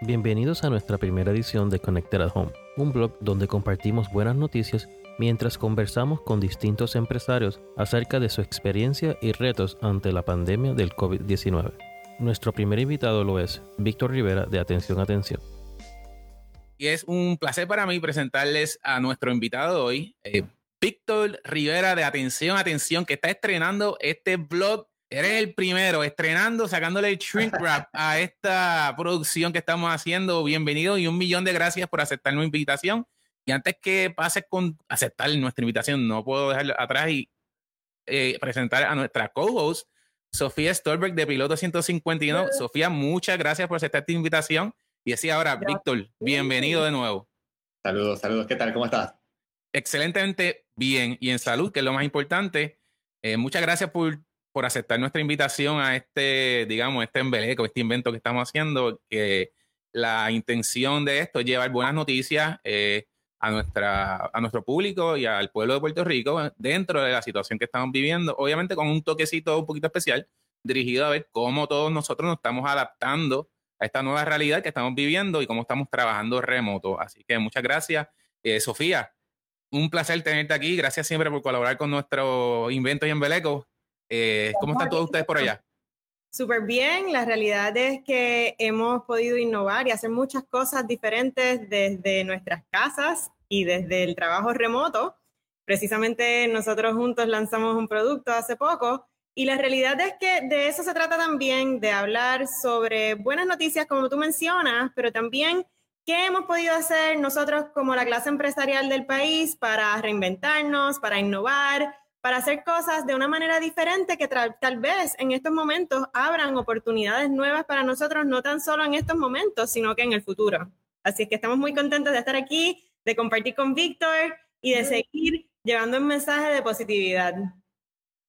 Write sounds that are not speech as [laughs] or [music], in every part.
Bienvenidos a nuestra primera edición de Connected at Home, un blog donde compartimos buenas noticias mientras conversamos con distintos empresarios acerca de su experiencia y retos ante la pandemia del COVID-19. Nuestro primer invitado lo es Víctor Rivera de Atención Atención. Y es un placer para mí presentarles a nuestro invitado hoy, eh, Víctor Rivera de Atención Atención, que está estrenando este blog Eres el primero estrenando, sacándole el shrink wrap a esta producción que estamos haciendo. Bienvenido y un millón de gracias por aceptar nuestra invitación. Y antes que pases con aceptar nuestra invitación, no puedo dejar atrás y eh, presentar a nuestra co-host, Sofía Stolberg de Piloto 151. Sofía, muchas gracias por aceptar esta invitación. Y así ahora, Víctor, bienvenido de nuevo. Saludos, saludos. ¿Qué tal? ¿Cómo estás? Excelentemente bien y en salud, que es lo más importante. Eh, muchas gracias por por aceptar nuestra invitación a este, digamos, este embeleco, este invento que estamos haciendo, que la intención de esto es llevar buenas noticias eh, a, nuestra, a nuestro público y al pueblo de Puerto Rico dentro de la situación que estamos viviendo, obviamente con un toquecito un poquito especial, dirigido a ver cómo todos nosotros nos estamos adaptando a esta nueva realidad que estamos viviendo y cómo estamos trabajando remoto. Así que muchas gracias. Eh, Sofía, un placer tenerte aquí. Gracias siempre por colaborar con nuestro invento y embeleco. Eh, ¿Cómo están todos ustedes por allá? Súper bien, la realidad es que hemos podido innovar y hacer muchas cosas diferentes desde nuestras casas y desde el trabajo remoto. Precisamente nosotros juntos lanzamos un producto hace poco y la realidad es que de eso se trata también, de hablar sobre buenas noticias como tú mencionas, pero también qué hemos podido hacer nosotros como la clase empresarial del país para reinventarnos, para innovar, para hacer cosas de una manera diferente que tal vez en estos momentos abran oportunidades nuevas para nosotros, no tan solo en estos momentos, sino que en el futuro. Así es que estamos muy contentos de estar aquí, de compartir con Víctor y de seguir llevando un mensaje de positividad.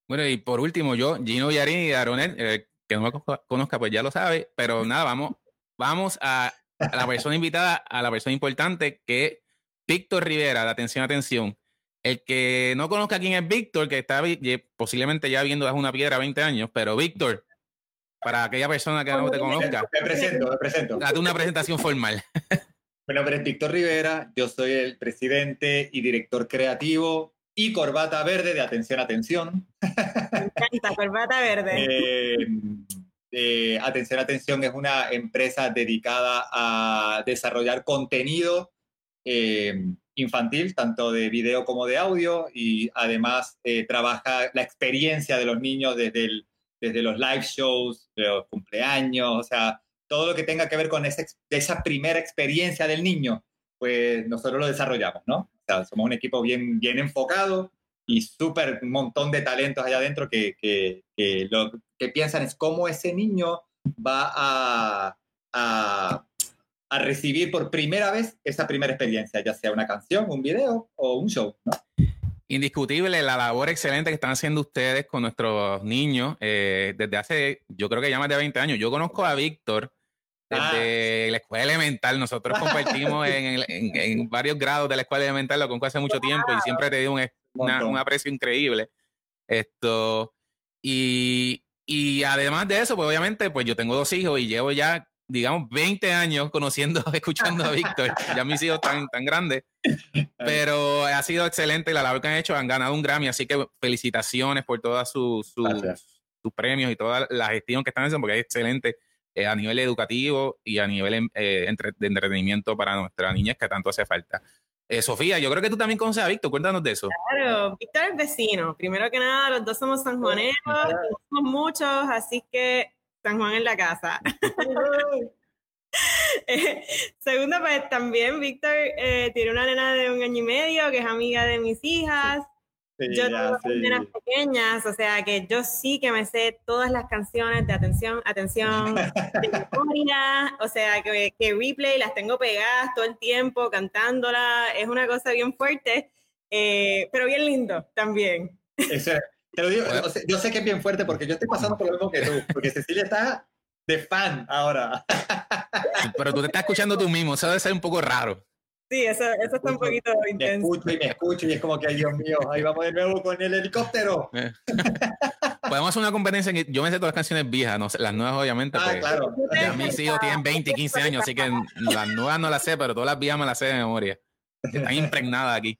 Bueno, y por último, yo, Gino Yarini y Aronet, eh, que no me conozca, pues ya lo sabe, pero nada, vamos, vamos a, a la persona invitada, a la persona importante, que es Víctor Rivera, de Atención, Atención el que no conozca quién es Víctor, que está posiblemente ya viendo desde una piedra 20 años, pero Víctor, para aquella persona que no te conozca. Me presento, me presento. Date una presentación formal. [laughs] Mi nombre es Víctor Rivera, yo soy el presidente y director creativo y corbata verde de Atención Atención. Me encanta, corbata verde. [laughs] Eh, eh, Atención Atención es una empresa dedicada a desarrollar contenido eh, infantil, tanto de video como de audio, y además eh, trabaja la experiencia de los niños desde, desde los live shows, los cumpleaños, o sea, todo lo que tenga que ver con esa, primera experiencia del niño, pues nosotros lo desarrollamos, ¿no? O sea, somos un equipo bien, bien enfocado y súper un montón de talentos allá adentro que, que, lo que piensan es cómo ese niño va a a recibir por primera vez esa primera experiencia, ya sea una canción, un video o un show. Indiscutible la labor excelente que están haciendo ustedes con nuestros niños eh, desde hace, yo creo que ya más de 20 años. Yo conozco a Víctor desde ah. la escuela elemental. Nosotros [laughs] compartimos en, varios grados de la escuela elemental, lo conozco hace mucho tiempo y siempre te dio un, un aprecio increíble. Esto, y, y además de eso, pues obviamente, pues yo tengo dos hijos y llevo ya digamos, 20 años conociendo, [laughs] escuchando a Víctor. ya mis hijos tan, tan grandes. Pero ha sido excelente la labor que han hecho. Han ganado un Grammy, así que felicitaciones por todos sus premios y toda la gestión que están haciendo, porque es excelente eh, a nivel educativo y a nivel em, eh, de entretenimiento para nuestras niñas que tanto hace falta. Eh, Sofía, yo creo que tú también conoces a Víctor, cuéntanos de eso. Claro, Víctor es vecino. Primero que nada, los dos somos sanjuaneros, somos muchos, así que San Juan en la casa. [laughs] eh, segundo, pues también Víctor eh, tiene una nena de un año y medio que es amiga de mis hijas. yo tengo nenas pequeñas, o sea que yo sí que me sé todas las canciones de atención, atención, de [laughs] memoria, o sea que, que replay las tengo pegadas todo el tiempo cantándola, es una cosa bien fuerte, eh, pero bien lindo también. Eso te lo digo, yo sé que es bien fuerte porque yo estoy pasando por lo mismo que tú, porque Cecilia está de fan ahora. Pero tú te estás escuchando tú mismo, eso debe ser un poco raro. Sí, eso, eso está un poquito intenso. Me escucho y me escucho y es como que, ay Dios mío, ahí vamos de nuevo con el helicóptero. Eh. [laughs] podemos hacer una competencia. yo me sé todas las canciones viejas, no las nuevas obviamente. Ah, pues, claro. Ya mis hijos tienen 20 y 15 años, así que las nuevas no las sé, pero todas las viejas me las sé de memoria. Están impregnadas aquí.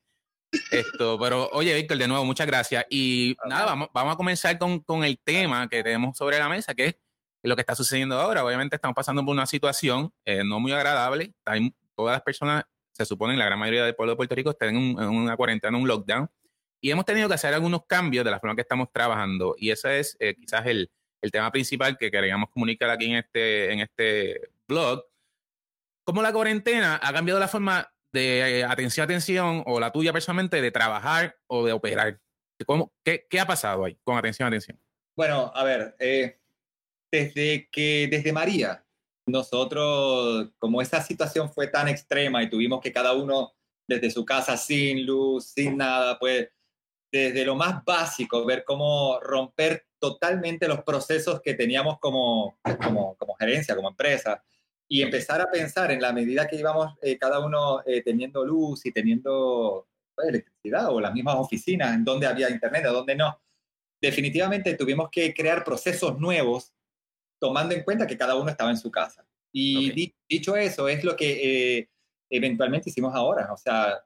Esto, pero oye, Víctor, de nuevo, muchas gracias. Y nada, vamos, vamos a comenzar con, con, el tema que tenemos sobre la mesa, que es lo que está sucediendo ahora. Obviamente estamos pasando por una situación eh, no muy agradable. Hay, todas las personas, se supone, la gran mayoría del pueblo de Puerto Rico están en, una cuarentena, en un lockdown. Y hemos tenido que hacer algunos cambios de la forma que estamos trabajando. Y ese es eh, quizás el, el, tema principal que queríamos comunicar aquí en este, en este blog. Cómo la cuarentena ha cambiado la forma de eh, atención, atención, o la tuya personalmente, de trabajar o de operar. ¿Cómo, qué, qué, ha pasado ahí con atención, atención? Bueno, a ver, eh, desde que, desde María, nosotros, como esa situación fue tan extrema y tuvimos que cada uno desde su casa sin luz, sin nada, pues desde lo más básico, ver cómo romper totalmente los procesos que teníamos como, como, como gerencia, como empresa, y empezar a pensar en la medida que íbamos eh, cada uno eh, teniendo luz y teniendo pues, electricidad o las mismas oficinas, en donde había internet, o donde no. Definitivamente tuvimos que crear procesos nuevos tomando en cuenta que cada uno estaba en su casa. Y dicho eso, es lo que eh, eventualmente hicimos ahora. O sea,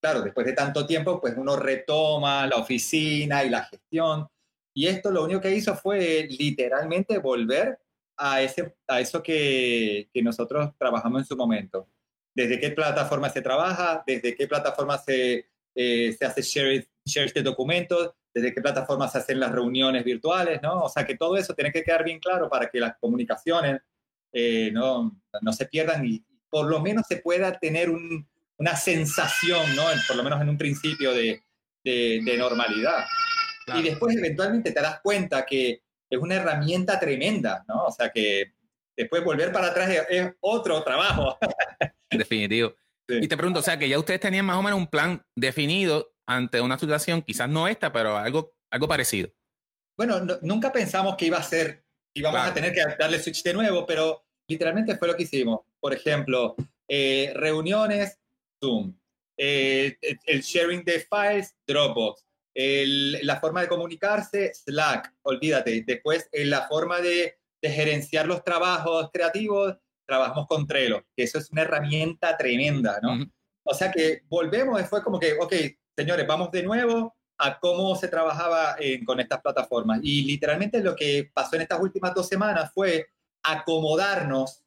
claro, después de tanto tiempo, pues uno retoma la oficina y la gestión. Y esto lo único que hizo fue literalmente volver a, ese, a eso que, que nosotros trabajamos en su momento. Desde qué plataforma se trabaja, desde qué plataforma se, eh, se hace share, share de documentos, desde qué plataforma se hacen las reuniones virtuales, ¿no? O sea, que todo eso tiene que quedar bien claro para que las comunicaciones eh, no, no, se pierdan y por lo menos se pueda tener un, una sensación, ¿no? por lo menos en un principio de, de, normalidad. Y después eventualmente te das cuenta que es una herramienta tremenda, ¿no? O sea que después volver para atrás es, otro trabajo. [laughs] Definitivo. Y te pregunto, o sea, que ya ustedes tenían más o menos un plan definido ante una situación, quizás no esta, pero algo, algo parecido. Bueno, nunca pensamos que iba a ser, íbamos a tener que darle switch de nuevo, pero literalmente fue lo que hicimos. Por ejemplo, eh, reuniones, Zoom. Eh, el sharing de files, Dropbox la forma de comunicarse, Slack, olvídate. Después, en la forma de, gerenciar los trabajos creativos, trabajamos con Trello, que eso es una herramienta tremenda, ¿no? O sea que volvemos, fue como que, ok, señores, vamos de nuevo a cómo se trabajaba con estas plataformas. Y literalmente lo que pasó en estas últimas dos semanas fue acomodarnos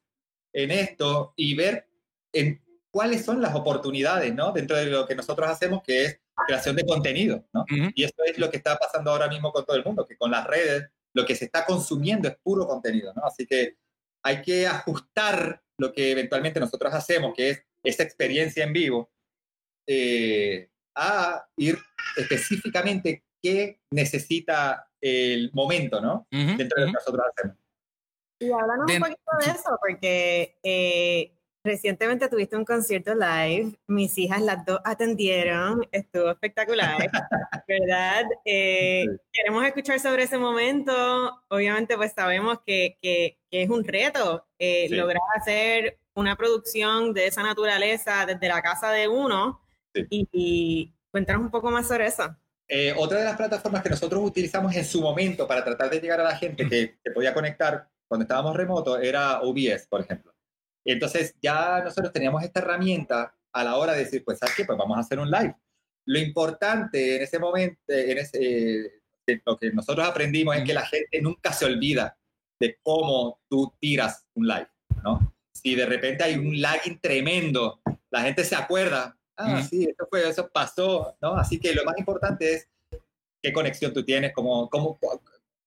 en esto y ver en cuáles son las oportunidades, ¿no? Dentro de lo que nosotros hacemos, que es creación de contenido, ¿no? Y esto es lo que está pasando ahora mismo con todo el mundo, que con las redes lo que se está consumiendo es puro contenido, ¿no? Así que hay que ajustar lo que eventualmente nosotros hacemos, que es esa experiencia en vivo, eh, a ir específicamente qué necesita el momento, ¿no? Dentro de lo que nosotros hacemos. Y háblanos un poquito de eso, porque eh, Recientemente tuviste un concierto live, mis hijas las dos atendieron, estuvo espectacular, [laughs] ¿verdad? Eh, queremos escuchar sobre ese momento, obviamente pues sabemos que, que, es un reto eh, lograr hacer una producción de esa naturaleza desde la casa de uno y, cuéntanos un poco más sobre eso. Eh, otra de las plataformas que nosotros utilizamos en su momento para tratar de llegar a la gente que, que podía conectar cuando estábamos remoto era OBS, por ejemplo. Entonces ya nosotros teníamos esta herramienta a la hora de decir, pues, ¿sabes qué? Pues vamos a hacer un live. Lo importante en ese momento, en ese, eh, lo que nosotros aprendimos es que la gente nunca se olvida de cómo tú tiras un live, ¿no? Si de repente hay un lagging tremendo, la gente se acuerda, ah, sí, eso fue, eso pasó, ¿no? Así que lo más importante es qué conexión tú tienes, cómo, cómo,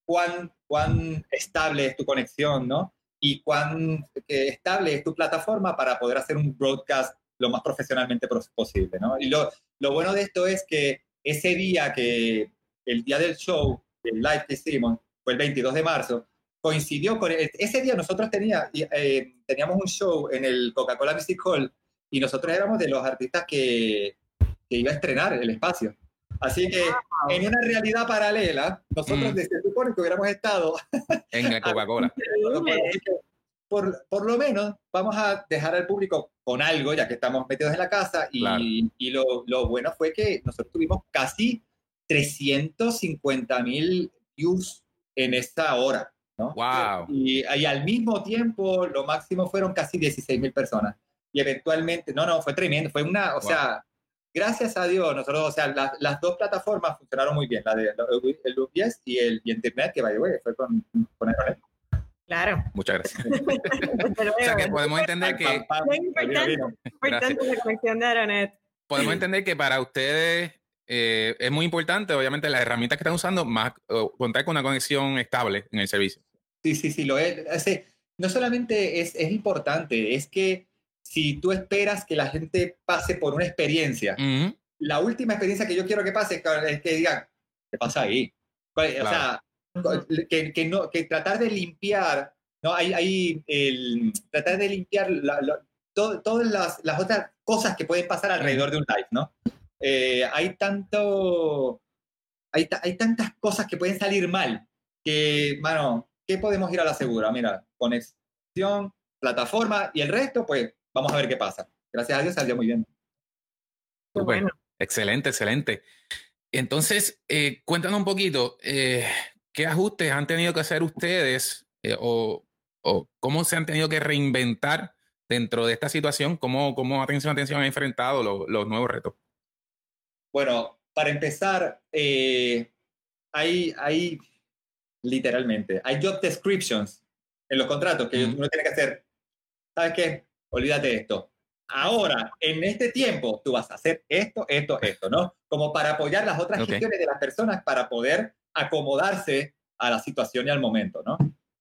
cuán, cuán estable es tu conexión, ¿no? Y cuán estable es tu plataforma para poder hacer un broadcast lo más profesionalmente posible, ¿no? Y lo, lo bueno de esto es que ese día que, el día del show, el live que hicimos, fue el 22 de marzo, coincidió con, ese día nosotros tenía, eh, teníamos un show en el Coca-Cola Music Hall y nosotros éramos de los artistas que, que iba a estrenar el espacio. Así que en una realidad paralela, nosotros mm. Supone que hubiéramos estado en el [laughs] Coca-Cola. por, por, lo menos vamos a dejar al público con algo, ya que estamos metidos en la casa. Y, y lo, lo, bueno fue que nosotros tuvimos casi 350 mil views en esa hora, ¿no? Wow. Y, y al mismo tiempo, lo máximo fueron casi 16 mil personas. Y eventualmente, no, no, fue tremendo, fue una, o Wow. sea, gracias a Dios, nosotros, o sea, la- las dos plataformas funcionaron muy bien, la de el UPS y el y Internet, que by the way, fue con, con Aeronet. Claro. Muchas gracias. [laughs] O sea que podemos entender que, vino, importante. importante la conexión de Aeronet. podemos entender que para ustedes eh, es muy importante, obviamente, las herramientas que están usando, más eh, contar con una conexión estable en el servicio. Sí, sí, sí, lo es. Ese- no solamente es, es importante, es que si tú esperas que la gente pase por una experiencia, Ujú. la última experiencia que yo quiero que pase es que digan, ¿qué pasa ahí? ¿Cuál- O sea, que, que no, que tratar de limpiar, ¿no? Hay, hay el, tratar de limpiar la- la- to- todas las, las otras cosas que pueden pasar alrededor de un live, ¿no? Eh, hay tanto, hay, hay tantas cosas que pueden salir mal que, mano, ¿qué podemos ir a la segura? Mira, conexión, plataforma y el resto, pues vamos a ver qué pasa. Gracias a Dios salió muy bien. Bueno. Excelente, excelente. Entonces, eh, cuéntanos un poquito, eh, ¿qué ajustes han tenido que hacer ustedes eh, o, o cómo se han tenido que reinventar dentro de esta situación? ¿Cómo, cómo atención, atención han enfrentado lo- los nuevos retos? Bueno, para empezar, eh, hay, hay, literalmente, hay job descriptions en los contratos que uno tiene que hacer. ¿Sabes qué? Olvídate de esto. Ahora, en este tiempo, tú vas a hacer esto, esto, esto, ¿no? Como para apoyar las otras Ok. gestiones de las personas para poder acomodarse a la situación y al momento, ¿no?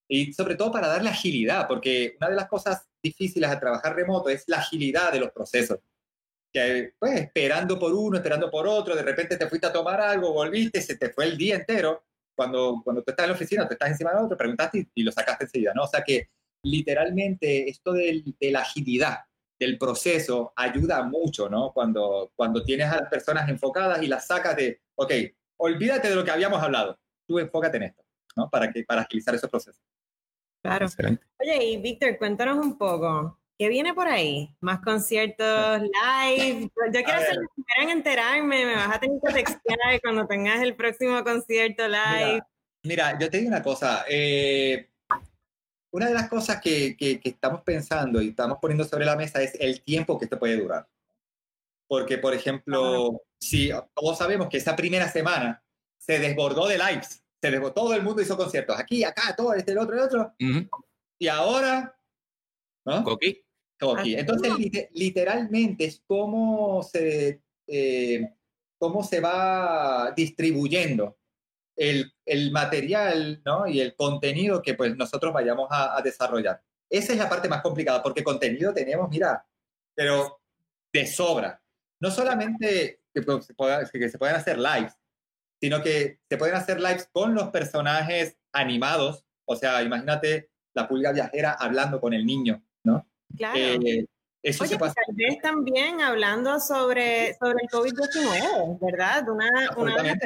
Y sobre todo para darle agilidad, porque una de las cosas difíciles a trabajar remoto es la agilidad de los procesos que pues esperando por uno, esperando por otro, de repente te fuiste a tomar algo, volviste, se te fue el día entero. Cuando, cuando tú estás en la oficina, te estás encima de otro, preguntaste y, y lo sacaste enseguida, ¿no? O sea que literalmente esto del- de la agilidad del proceso ayuda mucho, ¿no? Cuando, cuando tienes a las personas enfocadas y las sacas de, ok, olvídate de lo que habíamos hablado, tú enfócate en esto, ¿no? Para, que, para agilizar esos procesos. Claro. Excelente. Oye, y Víctor, cuéntanos un poco. ¿Qué viene por ahí? ¿Más conciertos live? Yo quiero primera en enterarme. Me vas a tener que textear [laughs] cuando tengas el próximo concierto live. Mira, mira, yo te digo una cosa. eh, una de las cosas que, que- que estamos pensando y estamos poniendo sobre la mesa es el tiempo que esto puede durar. Porque, por ejemplo, si todos sabemos que esa primera semana se desbordó de lives, se desbordó, todo el mundo hizo conciertos, aquí, acá, todo, este, el otro, el otro, Ujú. y ahora, ¿no? Coqui. Así Entonces, es. lite- literalmente es cómo se, eh, cómo se va distribuyendo el, el material ¿no? y el contenido que pues, nosotros vayamos a, a desarrollar. Esa es la parte más complicada, porque contenido tenemos, mira, pero de sobra. No solamente que, pues, se pueda- que se puedan hacer lives, sino que se pueden hacer lives con los personajes animados. O sea, imagínate la pulga viajera hablando con el niño, ¿no? Claro. Eh, eso Oye, se tal vez también hablando sobre, sobre el COVID-19, ¿verdad? Una, una.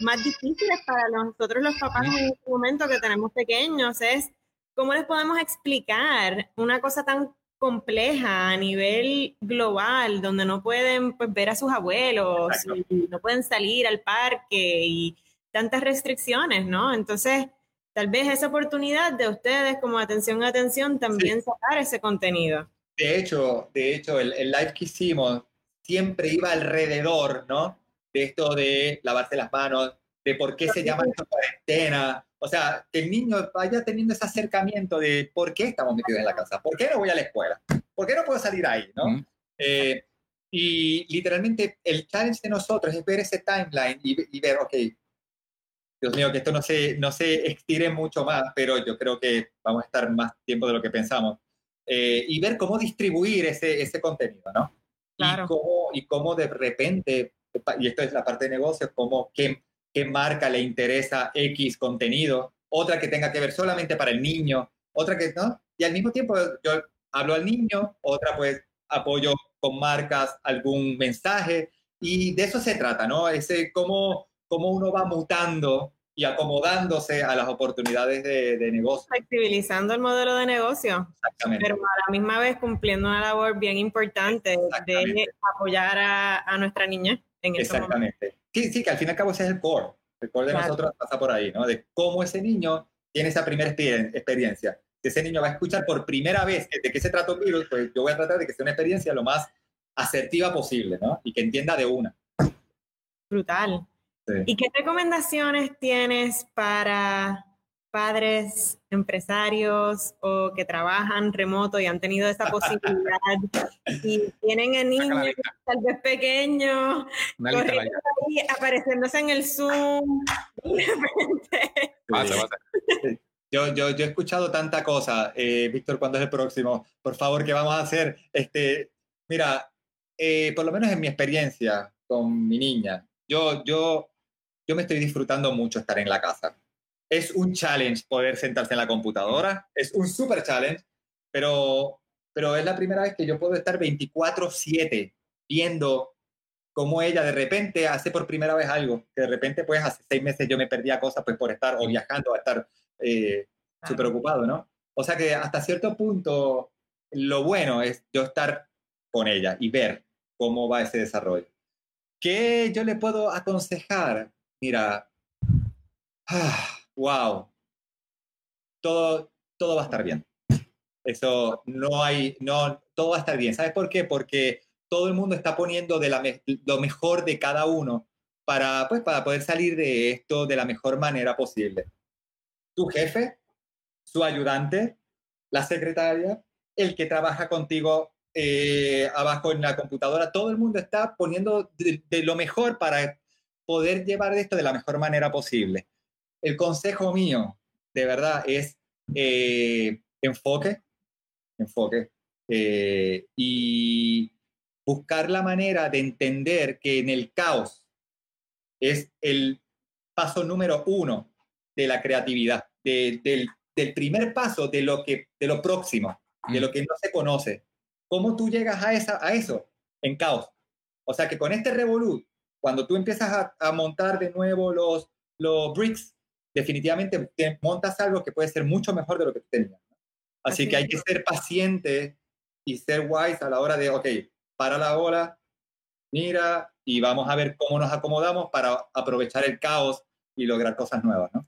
Más difíciles para nosotros los papás en este momento que tenemos pequeños es cómo les podemos explicar una cosa tan compleja a nivel global, donde no pueden pues, ver a sus abuelos y no pueden salir al parque y tantas restricciones, ¿no? Entonces, tal vez esa oportunidad de ustedes como atención, atención, también sacar ese contenido. De hecho, de hecho el, el live que hicimos siempre iba alrededor, ¿no? De esto de lavarse las manos, de por qué se llama esto cuarentena. O sea, que el niño vaya teniendo ese acercamiento de por qué estamos metidos en la casa, por qué no voy a la escuela, por qué no puedo salir ahí, ¿no? Eh, y literalmente el challenge de nosotros es ver ese timeline y, y ver, ok, Dios mío, que esto no se, no se estire mucho más, pero yo creo que vamos a estar más tiempo de lo que pensamos. Eh, y ver cómo distribuir ese, ese contenido, ¿no? Claro. Y cómo, y cómo de repente, y esto es la parte de negocios, cómo qué, qué marca le interesa X contenido, otra que tenga que ver solamente para el niño, otra que, ¿no? Y al mismo tiempo yo hablo al niño, otra pues apoyo con marcas algún mensaje, y de eso se trata, ¿no? Ese cómo, cómo uno va mutando y acomodándose a las oportunidades de, de negocio. Flexibilizando el modelo de negocio. Exactamente. pero a la misma vez cumpliendo una labor bien importante de apoyar a, a nuestra niña en. Exactamente. Sí, sí, que al fin y al cabo ese es el core. El core de nosotros pasa por ahí, ¿no? De cómo ese niño tiene esa primera experiencia. Si ese niño va a escuchar por primera vez de qué se trata un virus, pues yo voy a tratar de que sea una experiencia lo más asertiva posible, ¿no? Y que entienda de una. Brutal. ¿Y qué recomendaciones tienes para padres, empresarios o que trabajan remoto y han tenido esa posibilidad [laughs] y tienen a niños tal vez pequeños apareciéndose en el Zoom Yo, yo, yo he escuchado tanta cosa, eh, Víctor, ¿cuándo es el próximo? Por favor, ¿qué vamos a hacer? Este, mira, eh, por lo menos en mi experiencia con mi niña, yo, yo, yo me estoy disfrutando mucho estar en la casa. Es un challenge poder sentarse en la computadora, es un super challenge, pero, pero es la primera vez que yo puedo estar 24/7 viendo cómo ella de repente hace por primera vez algo, que de repente pues hace seis meses yo me perdía cosas pues por estar o viajando, a estar eh, súper ocupado, ¿no? O sea que hasta cierto punto lo bueno es yo estar con ella y ver cómo va ese desarrollo. ¿Qué yo le puedo aconsejar? Mira, wow, todo, todo va a estar bien. Eso no hay, no, todo va a estar bien. ¿Sabes por qué? Porque todo el mundo está poniendo de la lo mejor de cada uno para, pues, para poder salir de esto de la mejor manera posible. Tu jefe, su ayudante, la secretaria, el que trabaja contigo eh, abajo en la computadora, todo el mundo está poniendo de, lo mejor para poder llevar esto de la mejor manera posible. El consejo mío, de verdad, es eh, enfoque, enfoque, eh, y buscar la manera de entender que en el caos es el paso número uno de la creatividad, del, del, primer paso de lo, que, de lo próximo, de mm. lo que no se conoce. ¿Cómo tú llegas a, esa, a eso? En caos. O sea que con este Revolut, cuando tú empiezas a, montar de nuevo los, los bricks, definitivamente te montas algo que puede ser mucho mejor de lo que tú tenías. Así, que hay que ser paciente y ser wise a la hora de, ok, para la ola, mira y vamos a ver cómo nos acomodamos para aprovechar el caos y lograr cosas nuevas, ¿no?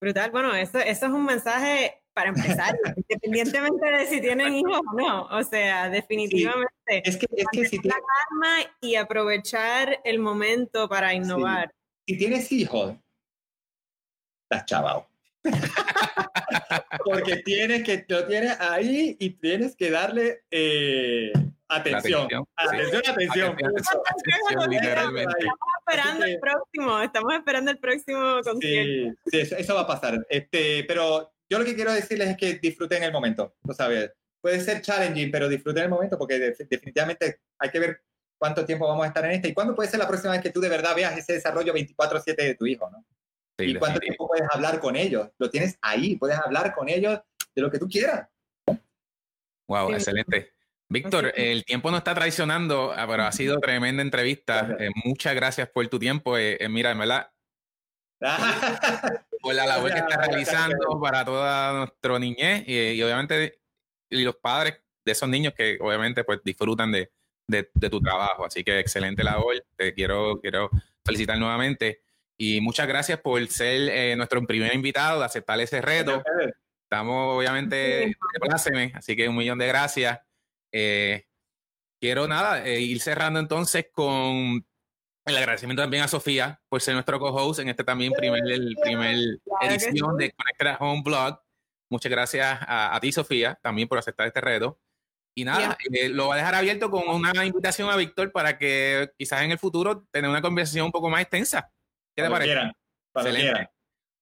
Brutal, bueno, eso, eso es un mensaje para empezar, [laughs] independientemente de si tienen hijos o no. O sea, definitivamente. Es que, es que si tienes... La calma y aprovechar el momento para innovar. Si tienes hijos, estás chavao. [laughs] Porque tienes que, lo tienes ahí y tienes que darle eh, atención. Atención, atención. literalmente. Estamos esperando el próximo, estamos esperando el próximo concierto. Sí, sí eso, va a pasar. Este, pero yo lo que quiero decirles es que disfruten el momento, ¿lo sabes? Puede ser challenging, pero disfruten el momento porque definitivamente hay que ver cuánto tiempo vamos a estar en este y cuándo puede ser la próxima vez que tú de verdad veas ese desarrollo 24/7 de tu hijo, ¿no? Y cuánto tiempo puedes hablar con ellos. Lo tienes ahí, puedes hablar con ellos de lo que tú quieras. Wow, excelente. Víctor, el tiempo nos está traicionando, ah, pero ha sido tremenda entrevista. Eh, muchas gracias por tu tiempo. Eh, eh, mira, en verdad, [laughs] por la labor que estás realizando para toda nuestra niñez y, obviamente y los padres de esos niños que obviamente pues disfrutan de, de, tu trabajo. Así que excelente labor. Te quiero, quiero felicitar nuevamente. Y muchas gracias por ser eh, nuestro primer invitado, de aceptar ese reto. Estamos obviamente de pláceme, así que un millón de gracias. Eh, quiero nada, eh, ir cerrando entonces con el agradecimiento también a Sofía por ser nuestro co-host en este también primer, el primer edición de Connected Home Blog. Muchas gracias a, ti, Sofía, también por aceptar este reto. Y nada, eh, lo voy a dejar abierto con una invitación a Víctor para que quizás en el futuro tener una conversación un poco más extensa. ¿Qué te parece? Excelente.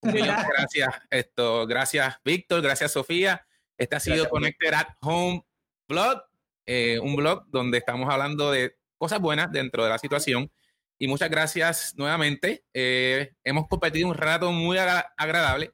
Muchas [laughs] gracias, esto, gracias Víctor, gracias Sofía. Este ha sido Connected at Home Blog, eh, un blog donde estamos hablando de cosas buenas dentro de la situación y muchas gracias nuevamente. Eh, hemos compartido un rato muy agradable.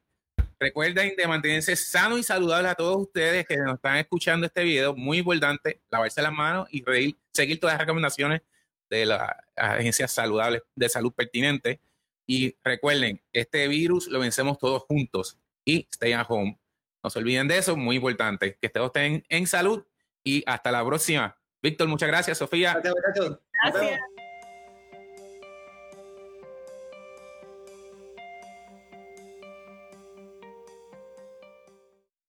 Recuerden de mantenerse sano y saludable a todos ustedes que nos están escuchando este video. Muy importante, lavarse las manos y seguir todas las recomendaciones de las agencias saludables de salud pertinente. Y recuerden, este virus lo vencemos todos juntos y stay at home. No se olviden de eso, muy importante. Que todos estén en salud y hasta la próxima. Víctor, muchas gracias. Sofía. Gracias. gracias.